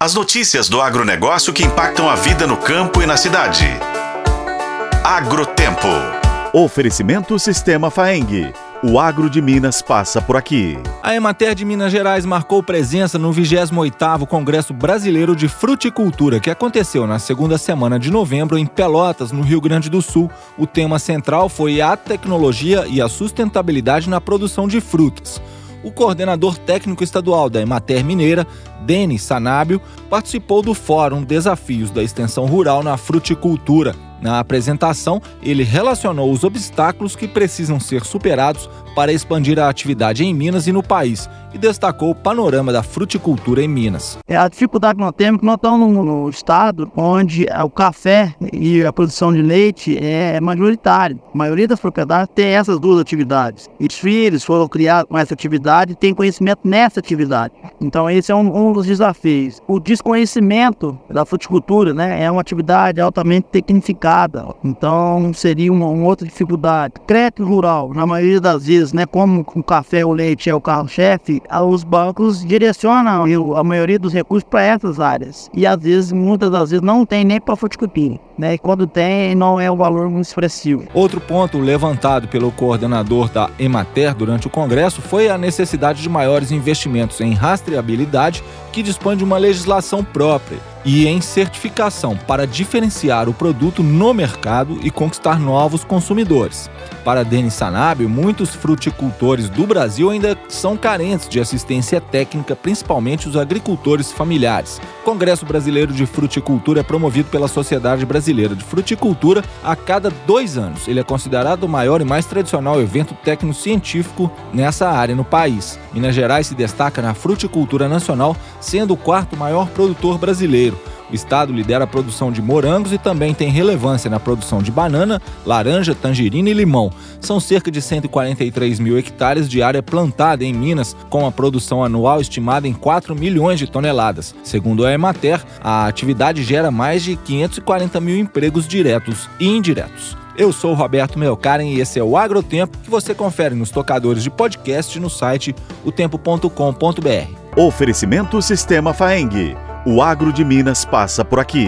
As notícias do agronegócio que impactam a vida no campo e na cidade. Agrotempo. Oferecimento Sistema Faeng. O agro de Minas passa por aqui. A Emater de Minas Gerais marcou presença no 28º Congresso Brasileiro de Fruticultura, que aconteceu na segunda semana de novembro em Pelotas, no Rio Grande do Sul. O tema central foi a tecnologia e a sustentabilidade na produção de frutas o coordenador técnico estadual da Emater Mineira, Denis Sanábio, participou do Fórum Desafios da Extensão Rural na Fruticultura. Na apresentação, ele relacionou os obstáculos que precisam ser superados para expandir a atividade em Minas e no país e destacou o panorama da fruticultura em Minas. É a dificuldade que nós temos é que nós estamos no estado onde o café e a produção de leite é majoritário. A maioria das propriedades tem essas duas atividades. E os filhos foram criados com essa atividade e têm conhecimento nessa atividade. Então esse é um, um dos desafios. O desconhecimento da fruticultura né, é uma atividade altamente tecnificada. Então seria uma, uma outra dificuldade. Crédito rural, na maioria das vezes, né, como o café o leite é o carro-chefe, os bancos direcionam a maioria dos recursos para essas áreas. E às vezes, muitas das vezes, não tem nem para fruticultura. Né? E quando tem, não é um valor muito expressivo. Outro ponto levantado pelo coordenador da Emater durante o Congresso foi a necessidade de maiores investimentos em rastreabilidade, que dispõe de uma legislação própria e em certificação para diferenciar o produto no mercado e conquistar novos consumidores. Para Denis Sanabio, muitos fruticultores do Brasil ainda são carentes de assistência técnica, principalmente os agricultores familiares. O Congresso Brasileiro de Fruticultura é promovido pela Sociedade Brasileira de Fruticultura a cada dois anos. Ele é considerado o maior e mais tradicional evento técnico-científico nessa área no país. Minas Gerais se destaca na fruticultura nacional, sendo o quarto maior produtor brasileiro. O estado lidera a produção de morangos e também tem relevância na produção de banana, laranja, tangerina e limão. São cerca de 143 mil hectares de área plantada em Minas, com a produção anual estimada em 4 milhões de toneladas. Segundo a Emater, a atividade gera mais de 540 mil empregos diretos e indiretos. Eu sou Roberto Melkaren e esse é o Agrotempo que você confere nos tocadores de podcast no site otempo.com.br. Oferecimento Sistema Faeng. O agro de Minas passa por aqui.